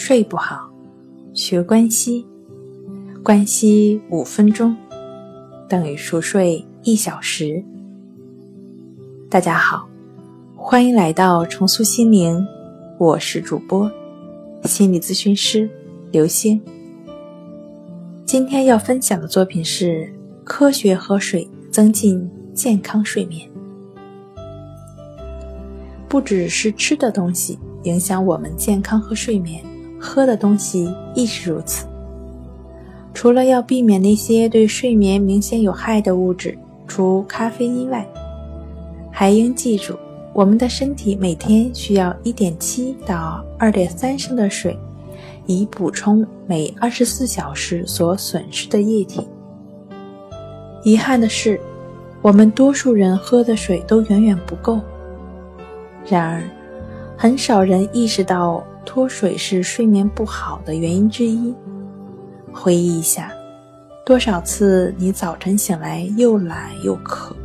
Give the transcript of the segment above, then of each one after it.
睡不好，学关西，关西五分钟等于熟睡一小时。大家好，欢迎来到重塑心灵，我是主播心理咨询师刘星。今天要分享的作品是科学喝水增进健康睡眠。不只是吃的东西影响我们健康和睡眠。喝的东西亦是如此。除了要避免那些对睡眠明显有害的物质，除咖啡因外，还应记住，我们的身体每天需要1.7到2.3升的水，以补充每24小时所损失的液体。遗憾的是，我们多数人喝的水都远远不够。然而，很少人意识到。脱水是睡眠不好的原因之一。回忆一下，多少次你早晨醒来又懒又渴？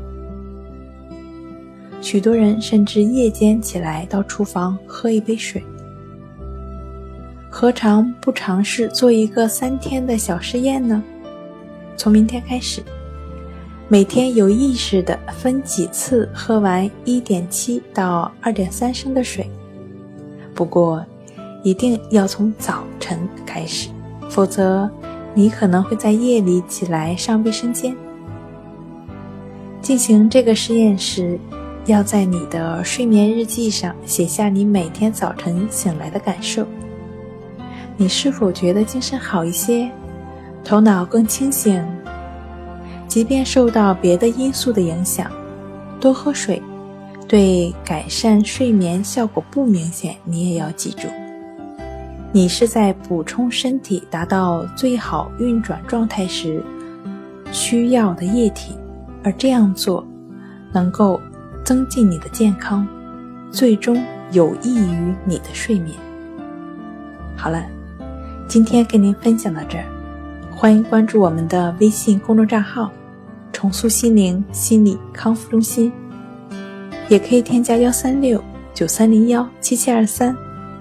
许多人甚至夜间起来到厨房喝一杯水。何尝不尝试做一个三天的小试验呢？从明天开始，每天有意识的分几次喝完一点七到二点三升的水。不过，一定要从早晨开始，否则你可能会在夜里起来上卫生间。进行这个实验时，要在你的睡眠日记上写下你每天早晨醒来的感受。你是否觉得精神好一些，头脑更清醒？即便受到别的因素的影响，多喝水对改善睡眠效果不明显，你也要记住。你是在补充身体达到最好运转状态时需要的液体，而这样做能够增进你的健康，最终有益于你的睡眠。好了，今天跟您分享到这儿，欢迎关注我们的微信公众账号“重塑心灵心理康复中心”，也可以添加幺三六九三零幺七七二三。